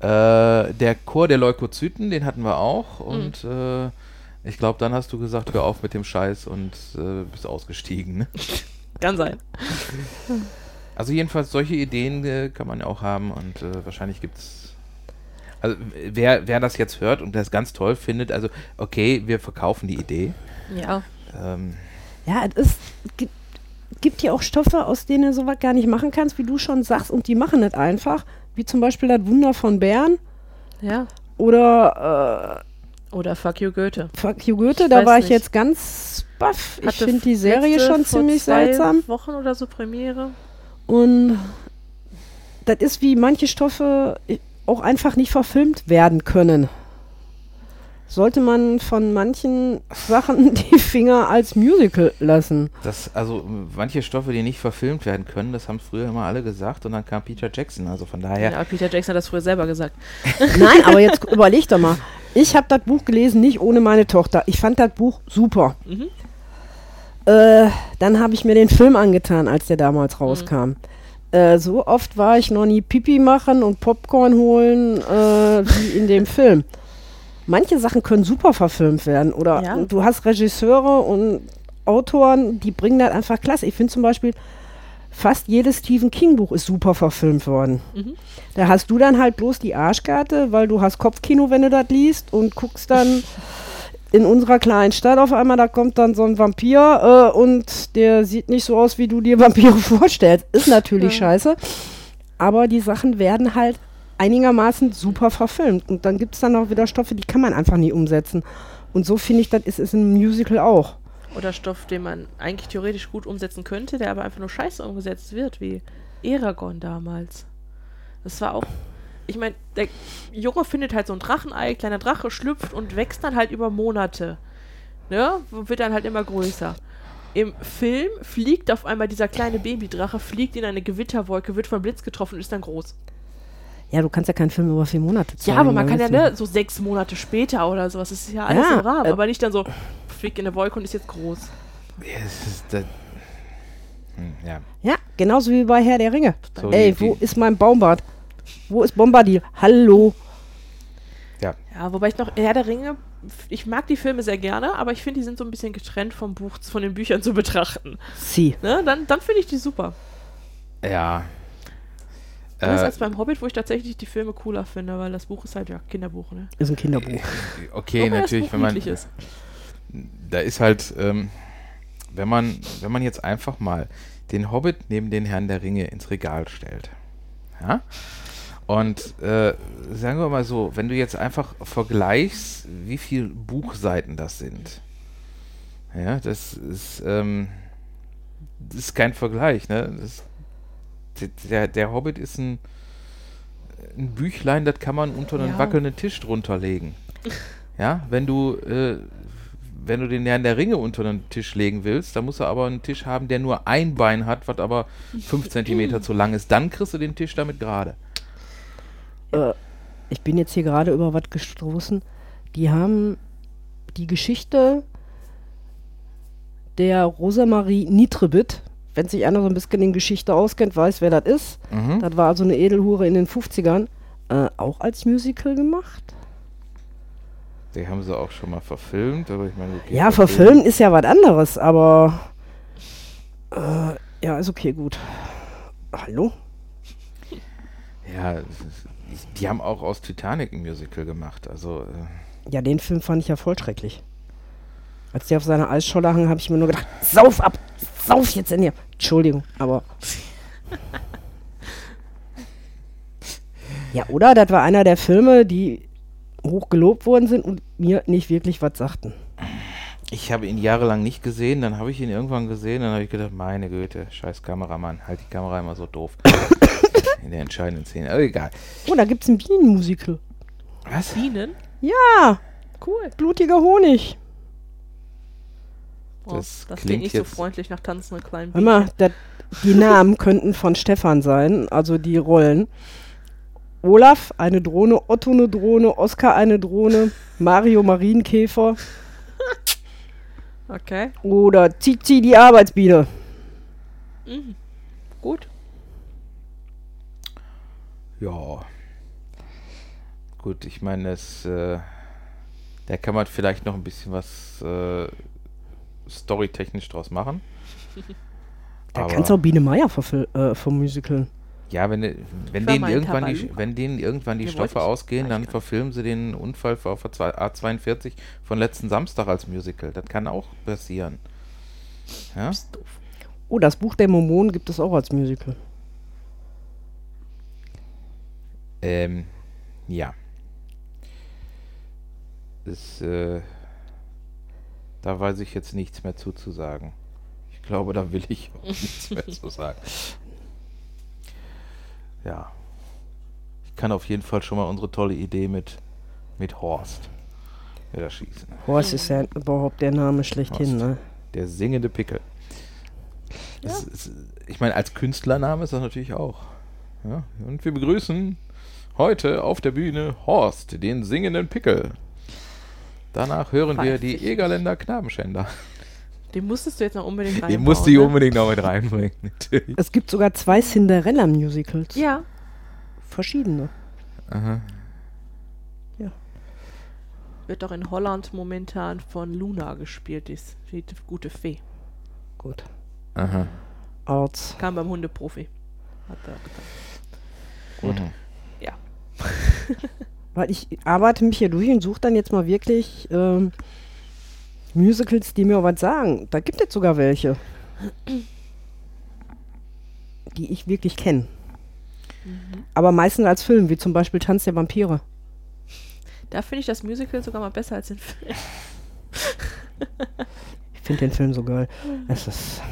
Äh, der Chor der Leukozyten, den hatten wir auch. Und äh, Ich glaube, dann hast du gesagt, hör auf mit dem Scheiß und äh, bist ausgestiegen. Ne? Kann sein. Also jedenfalls solche Ideen äh, kann man ja auch haben und äh, wahrscheinlich gibt es. Also wer, wer das jetzt hört und das ganz toll findet, also okay, wir verkaufen die Idee. Ja. Ähm, Ja, es ist, gibt, gibt ja auch Stoffe, aus denen du sowas gar nicht machen kannst, wie du schon sagst, und die machen das einfach. Wie zum Beispiel das Wunder von Bern Ja. oder Oder Fuck You Goethe. äh, Fuck You Goethe, Ich da war ich nicht. jetzt ganz baff. Ich finde die Serie schon vor ziemlich zwei seltsam. Wochen oder so Premiere. Und das ist wie manche Stoffe auch einfach nicht verfilmt werden können. Sollte man von manchen Sachen die Finger als Musical lassen. das, also manche Stoffe, die nicht verfilmt werden können, das haben früher immer alle gesagt und dann kam Peter Jackson. Also von daher, Ja, Peter Jackson hat das früher selber gesagt. Nein, aber jetzt überleg doch mal. Ich habe das Buch gelesen, nicht ohne meine Tochter. Ich fand das Buch super. Mhm. Äh, dann habe ich mir den Film angetan, als der damals rauskam. Äh, so oft war ich noch nie Pipi machen und Popcorn holen äh, wie in dem Film. Manche Sachen können super verfilmt werden. Oder Ja. du hast Regisseure und Autoren, die bringen das einfach klasse. Ich finde zum Beispiel, fast jedes Stephen King-Buch ist super verfilmt worden. Mhm. Da hast du dann halt bloß die Arschkarte, weil du hast Kopfkino, wenn du das liest und guckst dann in unserer kleinen Stadt auf einmal, da kommt dann so ein Vampir äh, und der sieht nicht so aus, wie du dir Vampire vorstellst. Ist natürlich Ja. scheiße, aber die Sachen werden halt einigermaßen super verfilmt. Und dann gibt es dann auch wieder Stoffe, die kann man einfach nie umsetzen. Und so finde ich, das ist es im Musical auch. Oder Stoff, den man eigentlich theoretisch gut umsetzen könnte, der aber einfach nur scheiße umgesetzt wird, wie Eragon damals. Das war auch. Ich meine, der Junge findet halt so ein Drachenei, kleiner Drache schlüpft und wächst dann halt über Monate. Ne? Wird dann halt immer größer. Im Film fliegt auf einmal dieser kleine Babydrache, fliegt in eine Gewitterwolke, wird vom Blitz getroffen und ist dann groß. Ja, du kannst ja keinen Film über vier Monate zeigen. Ja, aber man da kann ja, wissen- ne, so sechs Monate später oder sowas, das ist ja alles Ja, im Rahmen, äh, aber nicht dann so, fliegt in eine Wolke und ist jetzt groß. Ja, es ist das, hm, ja. Ja, genauso wie bei Herr der Ringe. So Ey, wo ist mein Baumbart? Wo ist Bombadil? Hallo. Ja, wobei ich noch, Herr der Ringe, ich mag die Filme sehr gerne, aber ich finde, die sind so ein bisschen getrennt vom Buch, von den Büchern zu betrachten. Sie. Ne? Dann, dann finde ich die super. Ja. Anders Äh, als beim Hobbit, wo ich tatsächlich die Filme cooler finde, weil das Buch ist halt ja Kinderbuch, ne? Ist ein Kinderbuch. okay, Wobei das natürlich, Buch wenn man. ist. Da ist halt, ähm, wenn man, wenn man jetzt einfach mal den Hobbit neben den Herrn der Ringe ins Regal stellt. Ja? Und äh, sagen wir mal so, wenn du jetzt einfach vergleichst, wie viel Buchseiten das sind. Ja, das ist, ähm, das ist kein Vergleich, ne? Das, der, der Hobbit ist ein, ein Büchlein, das kann man unter einen Ja. wackelnden Tisch drunter legen. Ja, wenn du, äh, wenn du den Herrn der Ringe unter den Tisch legen willst, dann musst du aber einen Tisch haben, der nur ein Bein hat, was aber 5 cm zu lang ist. Dann kriegst du den Tisch damit gerade. Äh, ich bin jetzt hier gerade über was gestoßen. Die haben die Geschichte der Rosamarie Nitrebit, wenn sich einer so ein bisschen in Geschichte auskennt, weiß, wer das ist. Mhm. Das war also eine Edelhure in den 50ern. Äh, auch als Musical gemacht? Die haben sie auch schon mal verfilmt, aber ich meine, okay, Ja, verfilmen ist ja was anderes, aber äh, ja, ist okay, gut. Hallo? Ja, es ist- die haben auch aus Titanic ein Musical gemacht. Also, äh, Ja, den Film fand ich ja voll schrecklich. Als der auf seiner Eisscholle hang, habe ich mir nur gedacht, sauf ab, sauf jetzt in dir. Entschuldigung, aber. ja, oder? Das war einer der Filme, die hoch gelobt worden sind und mir nicht wirklich was sagten. ich habe ihn jahrelang nicht gesehen, dann habe ich ihn irgendwann gesehen, dann habe ich gedacht, meine Güte, scheiß Kameramann, halt die Kamera immer so doof. In der entscheidenden Szene, aber egal. Oh, da gibt's ein Bienenmusical. Was? Bienen? Ja, Cool. blutiger Honig. Oh, Das das, klingt klingt nicht so jetzt- freundlich nach tanzenden kleinen mal, Bienchen. dat, die Namen könnten von Stefan sein, also die Rollen. Olaf, eine Drohne, Otto eine Drohne, Oskar eine Drohne, Mario Marienkäfer Okay. oder Zizi die Arbeitsbiene. Mhm. Gut. Ja. Gut, ich meine, das, äh, Da kann man vielleicht noch ein bisschen was äh, storytechnisch draus machen. Da Aber- kannst du auch Biene Meier verfil- äh, vom Musical. Ja, wenn, wenn, war denen irgendwann die, wenn denen irgendwann die Nee, Stoffe ausgehen, dann verfilmen sie den Unfall auf der zwei- A42 von letzten Samstag als Musical. Das kann auch passieren. Ja? Ist doof. Oh, das Buch der Mormonen gibt es auch als Musical. Ähm, ja. Das, äh, da weiß ich jetzt nichts mehr zuzusagen. Ich glaube, da will ich auch nichts mehr zu sagen. Ja. Ich kann auf jeden Fall schon mal unsere tolle Idee mit, mit Horst wieder schießen. Horst ist ja überhaupt der Name schlechthin, Horst. ne? Der singende Pickel. Das ist, ich meine, als Künstlername ist das natürlich auch. Ja? Und wir begrüßen heute auf der Bühne Horst, den singenden Pickel. Danach hören wir Weiß die ich Egerländer Knabenschänder. Den musstest du jetzt noch unbedingt reinbauen. Den musste ich ne? unbedingt noch mit reinbringen. Natürlich. Es gibt sogar zwei Cinderella-Musicals. Ja, Verschiedene. Aha. wird doch in Holland momentan von Luna gespielt, die, die gute Fee. Gut. Aha. Arts. Kam beim Hundeprofi. Hat er getan. Gut. Mhm. Ja. Weil ich arbeite mich hier durch und suche dann jetzt mal wirklich ähm, Musicals, die mir was sagen. Da gibt es sogar welche. die ich wirklich kenne. Aber meistens als Film, wie zum Beispiel Tanz der Vampire. Da finde ich das Musical sogar mal besser als den Film. Ich finde den Film so geil. Es ist.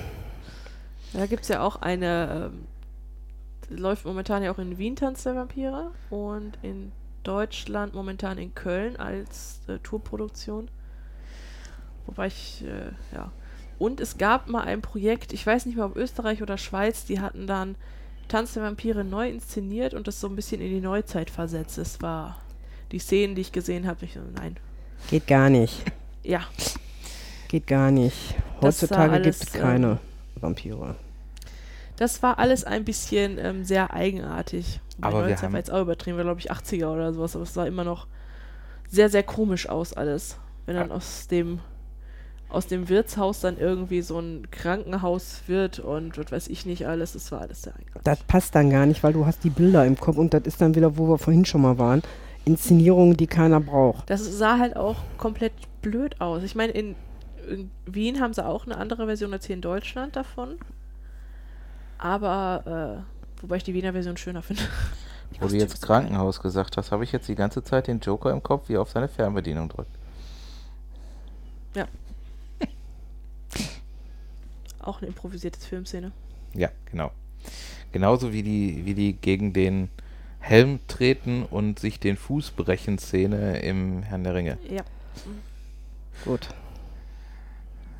Da gibt es ja auch eine, ähm, läuft momentan ja auch in Wien Tanz der Vampire und in Deutschland momentan in Köln als äh, Tourproduktion. Wobei ich, äh, ja. Und es gab mal ein Projekt, ich weiß nicht mehr, ob Österreich oder Schweiz, die hatten dann Tanz der Vampire neu inszeniert und das so ein bisschen in die Neuzeit versetzt. Es war die Szenen, die ich gesehen habe, ich so, nein. Geht gar nicht. Ja, Geht gar nicht. Heutzutage gibt es ähm, keine Vampire. Das war alles ein bisschen ähm, sehr eigenartig. Bei Aber wir Neuzeit haben- war jetzt auch übertrieben, war glaube ich 80er oder sowas, aber es sah immer noch sehr, sehr komisch aus alles. Wenn dann aus dem aus dem Wirtshaus dann irgendwie so ein Krankenhaus wird und was weiß ich nicht alles, das war alles sehr eigenartig. Das passt dann gar nicht, weil du hast die Bilder im Kopf und das ist dann wieder, wo wir vorhin schon mal waren. Inszenierungen, die keiner braucht. Das sah halt auch komplett blöd aus. Ich meine, in, in Wien haben sie auch eine andere Version als hier in Deutschland davon. Aber, äh, wobei ich die Wiener Version schöner finde. Die Wo du jetzt. Krankenhaus gesagt hast, habe ich jetzt die ganze Zeit den Joker im Kopf, wie er auf seine Fernbedienung drückt. Auch eine improvisierte Filmszene. Ja, genau. Genauso wie die, wie die gegen den Helm treten und sich den Fuß brechen Szene im Herrn der Ringe. Ja. Gut.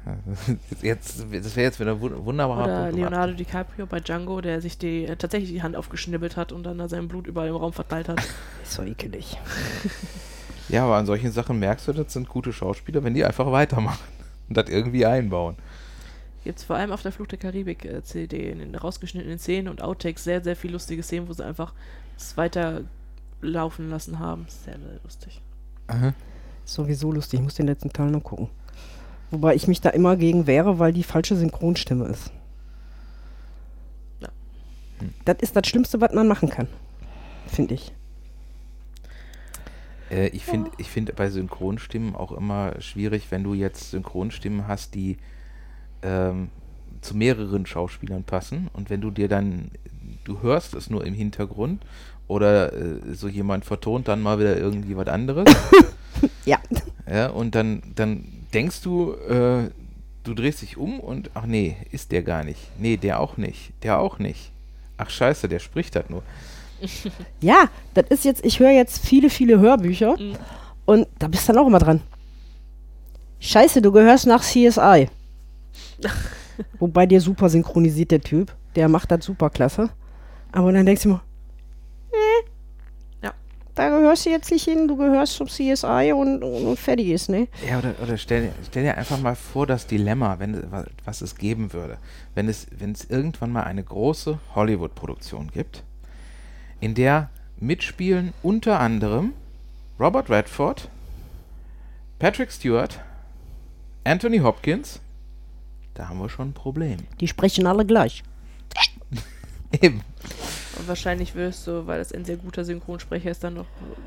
Jetzt, das wäre jetzt wieder wunderbarer Oder Punkt gemacht. Leonardo DiCaprio bei Django, der sich die, äh, tatsächlich die Hand aufgeschnibbelt hat und dann da sein Blut überall im Raum verteilt hat. Ist so ekelig. Ja, aber an solchen Sachen merkst du, das sind gute Schauspieler, wenn die einfach weitermachen und das irgendwie einbauen. Gibt es vor allem auf der Flucht der Karibik äh, CD in den rausgeschnittenen Szenen und Outtakes sehr, sehr viel lustige Szenen, wo sie einfach es weiter laufen lassen haben. Sehr, sehr lustig. Sowieso lustig. Ich muss den letzten Teil noch gucken. Wobei ich mich da immer gegen wehre, weil die falsche Synchronstimme ist. Ja. Das ist das Schlimmste, was man machen kann. Finde ich. Äh, ich finde ich find bei Synchronstimmen auch immer schwierig, wenn du jetzt Synchronstimmen hast, die ähm, zu mehreren Schauspielern passen und wenn du dir dann, du hörst es nur im Hintergrund oder äh, so jemand vertont dann mal wieder irgendwie was anderes. Ja. Ja, und dann, dann denkst du, äh, du drehst dich um und ach nee, ist der gar nicht. Nee, der auch nicht. Der auch nicht. Ach scheiße, der spricht das nur. Ja, das ist jetzt, ich höre jetzt viele, viele Hörbücher Mhm. und da bist du dann auch immer dran. Scheiße, du gehörst nach CSI. Wobei der super synchronisiert, der Typ. Der macht das super klasse. Aber dann denkst du immer. Da gehörst du jetzt nicht hin, du gehörst zum CSI und, und, fertig ist, ne? Ja, oder, oder stell, dir- stell dir einfach mal vor, das Dilemma, wenn, wa- was es geben würde, wenn es, wenn es irgendwann mal eine große Hollywood-Produktion gibt, in der mitspielen unter anderem Robert Redford, Patrick Stewart, Anthony Hopkins, da haben wir schon ein Problem. Die sprechen alle gleich. Eben. Und wahrscheinlich wirst du, weil das ein sehr guter Synchronsprecher ist, dann noch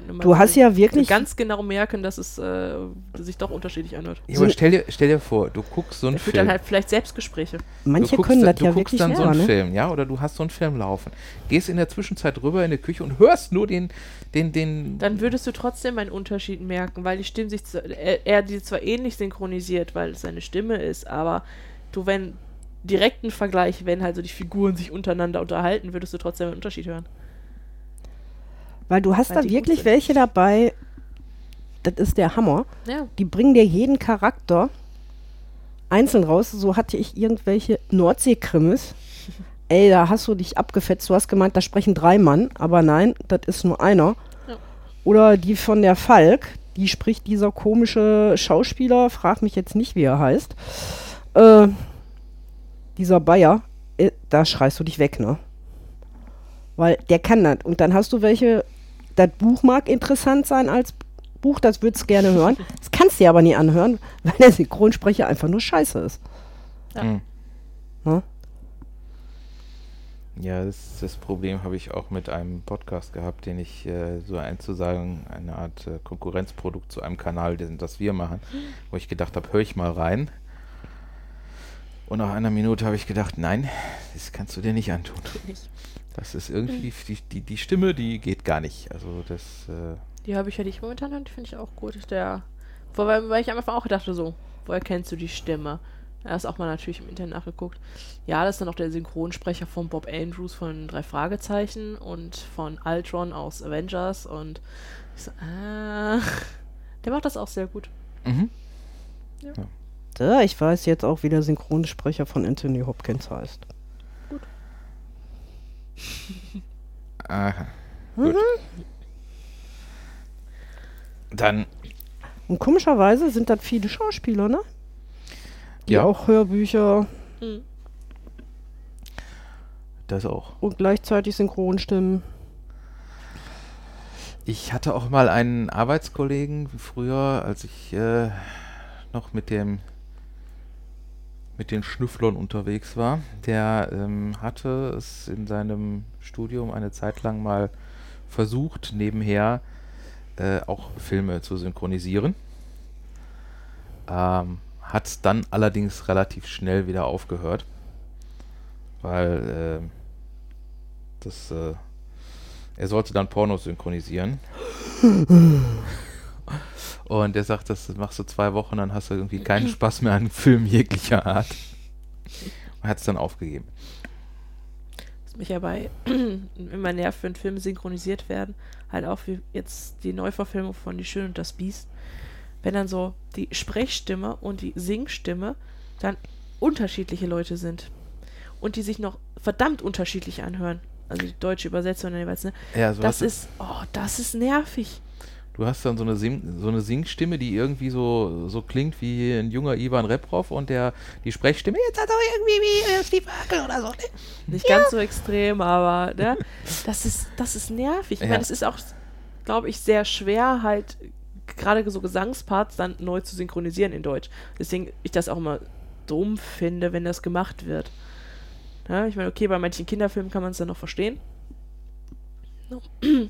immer Du hast ja wirklich. ganz genau merken, dass es äh, sich doch unterschiedlich anhört. Ja, aber stell dir, stell dir vor, du guckst so einen führt Film. dann halt vielleicht Selbstgespräche. manche du guckst, können da- das du ja guckst wirklich dann so einen ne? Film, ja, oder du hast so einen Film laufen. Gehst in der Zwischenzeit rüber in die Küche und hörst nur den, den, den. Dann würdest du trotzdem einen Unterschied merken, weil die Stimmen sich, zu- er, er die zwar ähnlich synchronisiert, weil es seine Stimme ist, aber du, wenn direkten Vergleich, wenn halt so die Figuren sich untereinander unterhalten, würdest du trotzdem einen Unterschied hören. Weil du hast Weil da wirklich welche dabei, das ist der Hammer. Ja. Die bringen dir jeden Charakter einzeln raus. So hatte ich irgendwelche Nordsee-Krimis. Ey, da hast du dich abgefetzt. Du hast gemeint, da sprechen drei Mann, aber nein, das ist nur einer. Ja. Oder die von der Falk, die spricht dieser komische Schauspieler, frag mich jetzt nicht, wie er heißt. Äh, dieser Bayer, äh, da schreist du dich weg, ne? Weil der kann das. Und dann hast du welche, das Buch mag interessant sein als Buch, das würdest du gerne hören. Das kannst du dir aber nie anhören, weil der Synchronsprecher einfach nur scheiße ist. Ja. Hm. Ne? Ja, das, das Problem habe ich auch mit einem Podcast gehabt, den ich äh, so einzusagen, eine Art äh, Konkurrenzprodukt zu einem Kanal, den, das wir machen, wo ich gedacht habe, höre ich mal rein. Und nach einer Minute habe ich gedacht, nein, das kannst du dir nicht antun. Nicht. Das ist irgendwie, die, die, die Stimme, die geht gar nicht. Also das, äh, Die die ich momentan habe, die finde ich auch gut. Der, wobei, weil ich am Anfang auch dachte so, woher kennst du die Stimme? Da ist auch mal natürlich im Internet nachgeguckt. Ja, das ist dann auch der Synchronsprecher von Bob Andrews von Drei Fragezeichen und von Ultron aus Avengers und ich so, ah, der macht das auch sehr gut. mhm. Ja, ich weiß jetzt auch, wie der Synchronsprecher von Anthony Hopkins heißt. Aha. Gut. Dann, Und komischerweise sind das viele Schauspieler, ne? Die Ja. auch Hörbücher Hm. das auch. und gleichzeitig Synchronstimmen. Ich hatte auch mal einen Arbeitskollegen früher, als ich äh, noch mit dem mit den Schnüfflern unterwegs war. Der ähm, hatte es in seinem Studium eine Zeit lang mal versucht, nebenher äh, auch Filme zu synchronisieren. Ähm, hat dann allerdings relativ schnell wieder aufgehört, weil ähm, das äh, er sollte dann Pornos synchronisieren. Und er sagt, das machst du zwei Wochen, dann hast du irgendwie keinen Spaß mehr an Filmen jeglicher Art. Und hat es dann aufgegeben. Was mich ja bei immer nervt, wenn Filme synchronisiert werden, halt auch wie jetzt die Neuverfilmung von Die Schöne und das Biest, wenn dann so die Sprechstimme und die Singstimme dann unterschiedliche Leute sind und die sich noch verdammt unterschiedlich anhören. Also die deutsche Übersetzung jeweils, ne? Ja, so Das ist, oh, das ist nervig. Du hast dann so eine, Sing, so eine Singstimme, die irgendwie so, so klingt wie ein junger Ivan Reprov und der die Sprechstimme, jetzt hat er irgendwie wie äh, Steve Urkel oder so. Ne? Nicht ganz so extrem, aber ne? das ist, das ist nervig. Ich Ja. meine, es ist auch, glaube ich, sehr schwer, halt gerade so Gesangsparts dann neu zu synchronisieren in Deutsch. Deswegen ich das auch immer dumm finde, wenn das gemacht wird. Ja, ich meine, okay, bei manchen Kinderfilmen kann man es dann noch verstehen. No.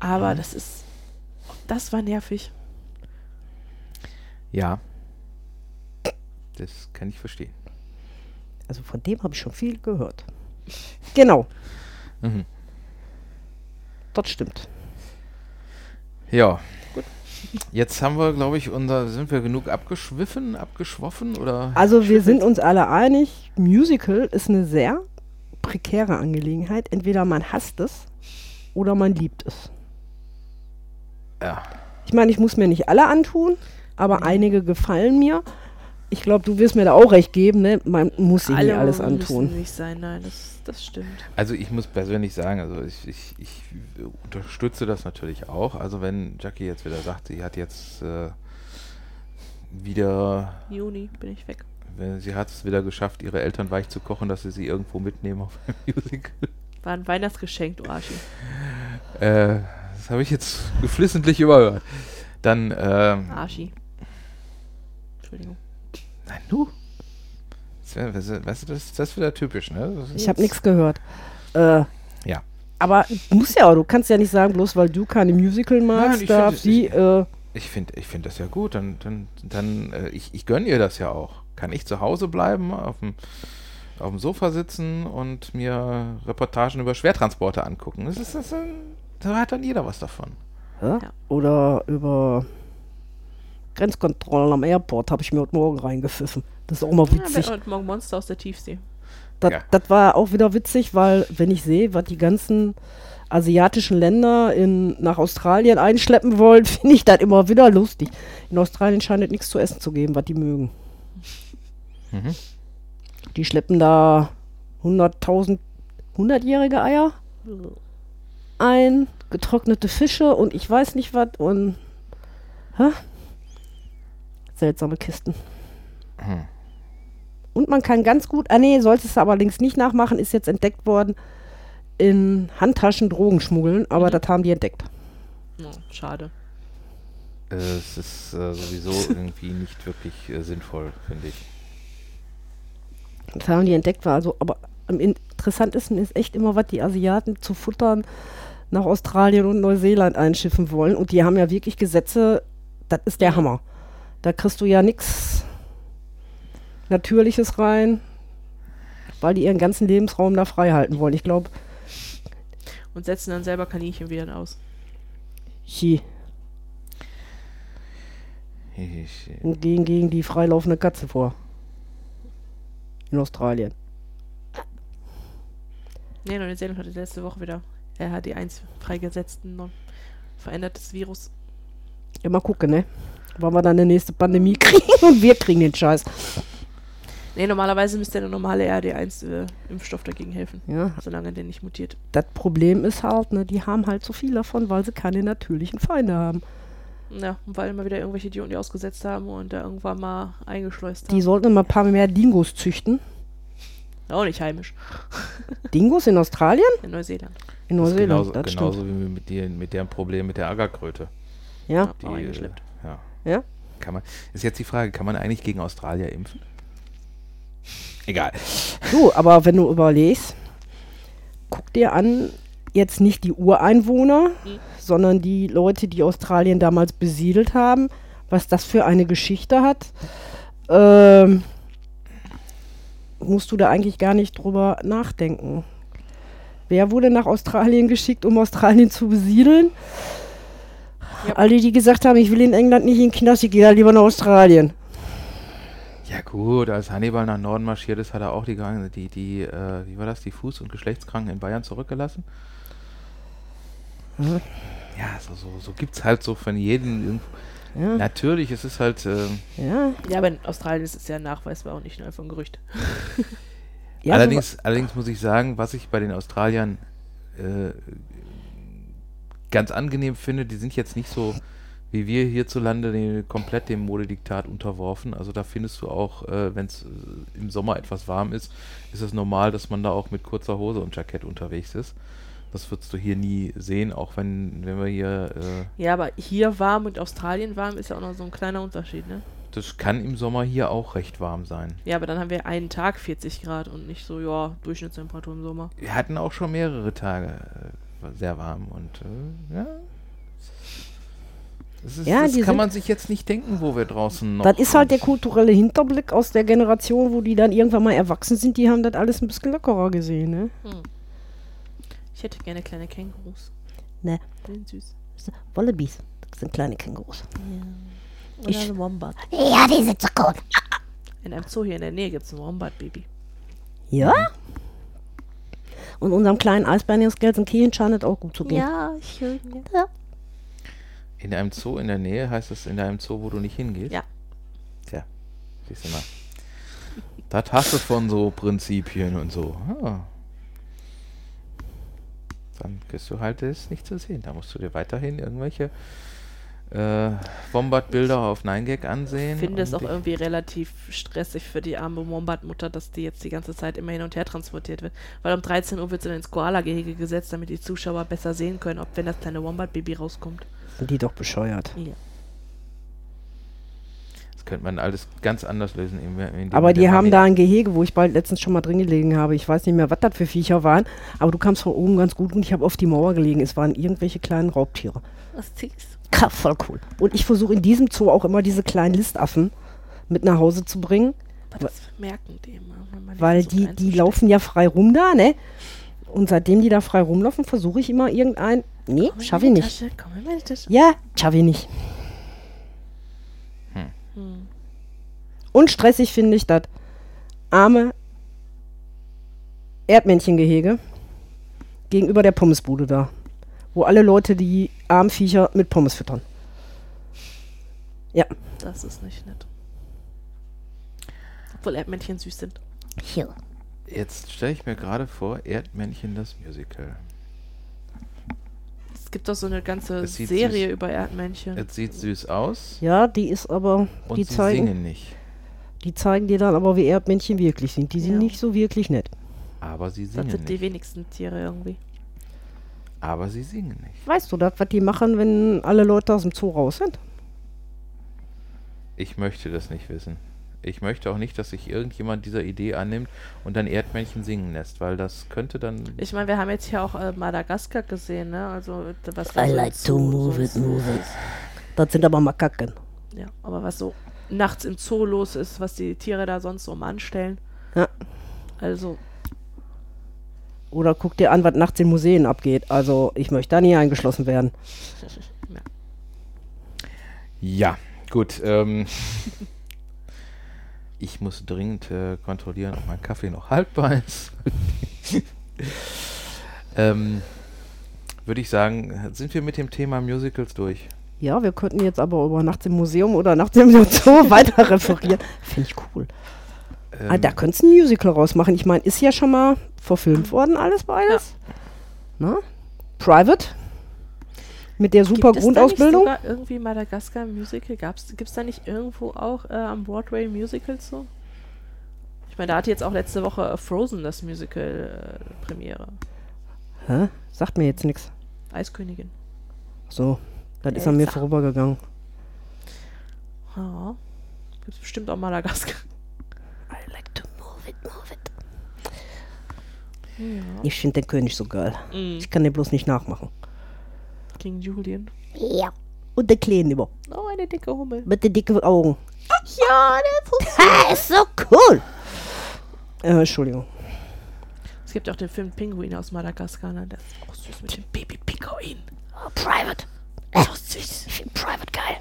Aber das ist, das war nervig. Ja. Das kann ich verstehen. Also von dem habe ich schon viel gehört. Genau, Mhm. das stimmt. Ja. Jetzt haben wir, glaube ich, unser, sind wir genug abgeschwiffen, abgeschwoffen oder? Also wir sind uns alle einig, Musical ist eine sehr prekäre Angelegenheit. Entweder man hasst es oder man liebt es. Ja. Ich meine, ich muss mir nicht alle antun, aber einige gefallen mir. Ich glaube, du wirst mir da auch recht geben, ne? Man muss sich nicht alles müssen antun. nicht sein, nein, das, das stimmt. Also ich muss persönlich sagen, also ich, ich, ich unterstütze das natürlich auch. Also wenn Jackie jetzt wieder sagt, sie hat jetzt äh, wieder, Juni bin ich weg. wenn sie hat es wieder geschafft, ihre Eltern weich zu kochen, dass sie sie irgendwo mitnehmen auf ein Musical. War ein Weihnachtsgeschenk, du Arschi. Äh, das habe ich jetzt geflissentlich überhört. Dann, ähm, Arschi. Entschuldigung. Nein, du. Das Weißt du, das, das ist wieder typisch, ne? Das ist Ich habe nichts gehört. Äh, Ja. Aber muss ja, du kannst ja nicht sagen, bloß weil du keine Musical magst, ich darf find, sie. Äh, Ich finde ich find das ja gut. Dann, dann, dann äh, ich, ich gönne ihr das ja auch. Kann ich zu Hause bleiben, auf dem, auf dem Sofa sitzen und mir Reportagen über Schwertransporte angucken. Das ist das, äh, da hat dann jeder was davon. ja? Ja. Oder über Grenzkontrollen am Airport habe ich mir heute Morgen reingepfiffen. Das ist auch mal Ja, witzig. heute Morgen Monster aus der Tiefsee. Das, Ja. das war auch wieder witzig, weil wenn ich sehe, was die ganzen asiatischen Länder in, nach Australien einschleppen wollen, finde ich das immer wieder lustig. In Australien scheint es nichts zu essen zu geben, was die mögen. Mhm. Die schleppen da 100.000 100-jährige Eier ein, getrocknete Fische und ich weiß nicht was und hä? seltsame Kisten. Hm. Und man kann ganz gut, ah nee, sollte es allerdings nicht nachmachen, ist jetzt entdeckt worden, in Handtaschen Drogen schmuggeln, aber Mhm. das haben die entdeckt. Oh, schade. Äh, Es ist äh, sowieso irgendwie nicht wirklich äh, sinnvoll, finde ich. Das haben die entdeckt, war also, aber am interessantesten ist echt immer, was die Asiaten zu futtern nach Australien und Neuseeland einschiffen wollen. Und die haben ja wirklich Gesetze, das ist der Hammer. Da kriegst du ja nichts Natürliches rein, weil die ihren ganzen Lebensraum da frei halten wollen. Ich glaube, Und setzen dann selber Kaninchen wieder aus. Chi, und gehen gegen die freilaufende Katze vor. In Australien. Nee, Neuseeland hatte letzte Woche wieder RHD1 freigesetzten verändertes Virus. Ja, mal gucken, ne? Wann wir dann eine nächste Pandemie kriegen und wir kriegen den Scheiß. Nee, normalerweise müsste der normale RHD1-Impfstoff dagegen helfen, Ja, solange der nicht mutiert. das Problem ist halt, ne, die haben halt so viel davon, weil sie keine natürlichen Feinde haben. Ja, und weil immer wieder irgendwelche Idioten die ausgesetzt haben und da irgendwann mal eingeschleust Die haben. sollten mal ein paar mehr Dingos züchten. Auch nicht heimisch. Dingos in Australien? In Neuseeland. In das ist Neuseeland, genauso, das genauso stimmt. wie mit, dir, mit deren Problem mit der Agerkröte. Ja, Die, Auch eingeschleppt. ja. ja. Kann man, ist jetzt die Frage, kann man eigentlich gegen Australier impfen? Egal. Du, aber wenn du überlegst, guck dir an, jetzt nicht die Ureinwohner, Mhm. sondern die Leute, die Australien damals besiedelt haben, was das für eine Geschichte hat, ähm, musst du da eigentlich gar nicht drüber nachdenken. Wer wurde nach Australien geschickt, um Australien zu besiedeln? Ja. Alle, die gesagt haben, ich will in England nicht in den Knast, ich gehe da lieber nach Australien. Ja gut, als Hannibal nach Norden marschiert ist, hat er auch die, Gang- die, die äh, wie war das, die Fuß- und Geschlechtskranken in Bayern zurückgelassen. Mhm. Ja, so, so, so gibt es halt so von jedem. irgendwo- Ja, Natürlich, es ist halt, ähm, ja. Ja, aber in Australien ist es ja nachweisbar und nicht nur einfach ein Gerücht. ja allerdings, allerdings muss ich sagen, was ich bei den Australiern äh, ganz angenehm finde, die sind jetzt nicht so wie wir hierzulande die, komplett dem Modediktat unterworfen. Also da findest du auch, äh, wenn es äh, im Sommer etwas warm ist, ist es normal, dass man da auch mit kurzer Hose und Jackett unterwegs ist. Das würdest du hier nie sehen, auch wenn, wenn wir hier, äh, Ja, aber hier warm und Australien warm ist ja auch noch so ein kleiner Unterschied, ne? das kann im Sommer hier auch recht warm sein. Ja, aber dann haben wir einen Tag 40 Grad und nicht so, ja, Durchschnittstemperatur im Sommer. Wir hatten auch schon mehrere Tage äh, sehr warm und äh, ja. Das, ist, Ja, das kann man sich jetzt nicht denken, wo wir draußen noch. Das ist halt der kulturelle Hinterblick aus der Generation, wo die dann irgendwann mal erwachsen sind, die haben das alles ein bisschen lockerer gesehen, ne? Ich hätte gerne kleine Kängurus. Ne. Die sind süß. Wallabies, das sind kleine Kängurus. Oder Ich- eine Wombat. Ja, die sind so cool. In einem Zoo hier in der Nähe gibt es ein Wombat-Baby. Ja? Und unserem kleinen Eisbären aus Gelsenkirchen scheint es auch gut zu gehen. Ja, schön. Ja. In einem Zoo in der Nähe heißt es in einem Zoo, wo du nicht hingehst? Ja. Tja, siehst du mal. Das hast du von so Prinzipien und so. Ah. Dann kriegst du halt das nicht zu sehen. Da musst du dir weiterhin irgendwelche äh, Wombat-Bilder auf 9gag ansehen. Ich finde es auch irgendwie relativ stressig für die arme Wombat-Mutter, dass die jetzt die ganze Zeit immer hin und her transportiert wird. Weil um 13 Uhr wird sie dann ins Koala-Gehege gesetzt, damit die Zuschauer besser sehen können, ob wenn das kleine Wombat-Baby rauskommt. Sind die doch bescheuert. Ja. Das könnte man alles ganz anders lösen. Aber die haben da ein Gehege, wo ich bald letztens schon mal drin gelegen habe. Ich weiß nicht mehr, was das für Viecher waren. Aber du kamst von oben ganz gut und ich habe auf die Mauer gelegen. Es waren irgendwelche kleinen Raubtiere. Was ziehst Ja, voll cool. Und ich versuche in diesem Zoo auch immer diese kleinen Listaffen mit nach Hause zu bringen. Aber das merken die immer. wenn man Weil versucht die, die laufen ja frei rum da, ne? Und seitdem die da frei rumlaufen, versuche ich immer irgendein. Nee, schaffe ich meine nicht. Tasche, komm in meine Tasche. Ja, schaffe ich nicht. Und stressig finde ich das arme Erdmännchengehege gegenüber der Pommesbude da. Wo alle Leute die armen Viecher mit Pommes füttern. Ja. Das ist nicht nett. Obwohl Erdmännchen süß sind. Hier. Jetzt stelle ich mir gerade vor, Erdmännchen das Musical. Es gibt doch so eine ganze Serie süß- über Erdmännchen. Es sieht süß aus Ja, die ist aber, und die sie zeigen, singen nicht. Die zeigen dir dann aber, wie Erdmännchen wirklich sind. Die sind Ja. nicht so wirklich nett. Aber sie das singen sind die nicht. wenigsten Tiere irgendwie. Aber sie singen nicht. Weißt du das, was die machen, wenn alle Leute aus dem Zoo raus sind? Ich möchte das nicht wissen. Ich möchte auch nicht, dass sich irgendjemand dieser Idee annimmt und dann Erdmännchen singen lässt, weil das könnte dann. Ich meine, wir haben jetzt hier auch äh, Madagaskar gesehen, ne? Also was da I like to move it, move it. Das sind aber Makaken. Ja, aber was so nachts im Zoo los ist, was die Tiere da sonst so anstellen. Ja. Also, Oder guck dir an, was nachts in Museen abgeht. Also, ich möchte da nie eingeschlossen werden. ja. Ja, gut. Ähm, ich muss dringend äh, kontrollieren, ob mein Kaffee noch haltbar ist. ähm, Würde ich sagen, sind wir mit dem Thema Musicals durch. Ja, wir könnten jetzt aber über Nachts im Museum oder Nachts im Zoo weiter referieren. Finde ich cool. Ähm, ah, da könntest du ein Musical rausmachen. Ich meine, ist ja schon mal verfilmt worden, alles beides. Na? Private. Mit der super Gibt es Grundausbildung. Da nicht sogar irgendwie Madagaskar Musical? Gibt es da nicht irgendwo auch äh, am Broadway Musical so? Ich meine, da hatte jetzt auch letzte Woche äh, Frozen das Musical äh, Premiere. Hä? Sagt mir jetzt nichts. Eiskönigin. So, das ist an mir vorübergegangen. Ja. Gibt es bestimmt auch Madagaskar. I like to move it, move it. Ja. Ich finde den König so geil. Mhm. Ich kann den bloß nicht nachmachen. King Julian. Ja. Und der Kleine über. Oh, eine dicke Hummel. Mit den dicken Augen. Ja, der ist so Ha, ist so cool. Äh, Entschuldigung. Es gibt auch den Film Pinguin aus Madagaskar, ne? Der ist auch süß mit dem Baby Pinguin. Oh, Private. So süß. Ich finde Private geil.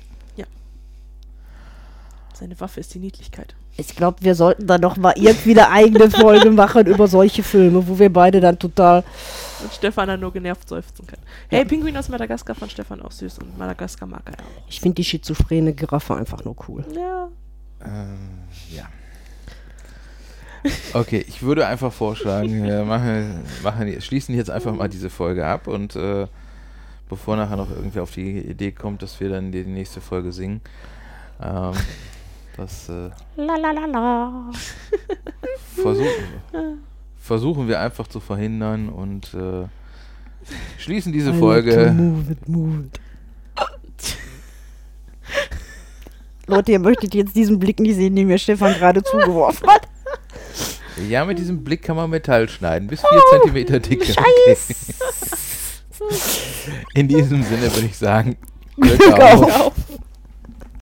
Seine Waffe ist die Niedlichkeit. Ich glaube, wir sollten da noch mal irgendwie eine eigene Folge machen über solche Filme, wo wir beide dann total. Und Stefan dann nur genervt seufzen kann. Hey, Pinguin aus Madagaskar fand Stefan auch süß und Madagaskar mag er auch. Ich finde die schizophrene Giraffe einfach nur cool. Ja. Ähm, ja. Okay, ich würde einfach vorschlagen, wir machen, machen, schließen jetzt einfach mal diese Folge ab und äh, bevor nachher noch irgendwie auf die Idee kommt, dass wir dann die nächste Folge singen, ähm, das äh, La la la la. versuchen, versuchen wir einfach zu verhindern und äh, schließen diese I Folge. Move it, move it. Leute, ihr möchtet jetzt diesen Blick nicht sehen, den mir Stefan gerade zugeworfen hat. Ja, mit diesem Blick kann man Metall schneiden, bis 4 Zentimeter dicke. Okay. In diesem Sinne würde ich sagen, Glück auf.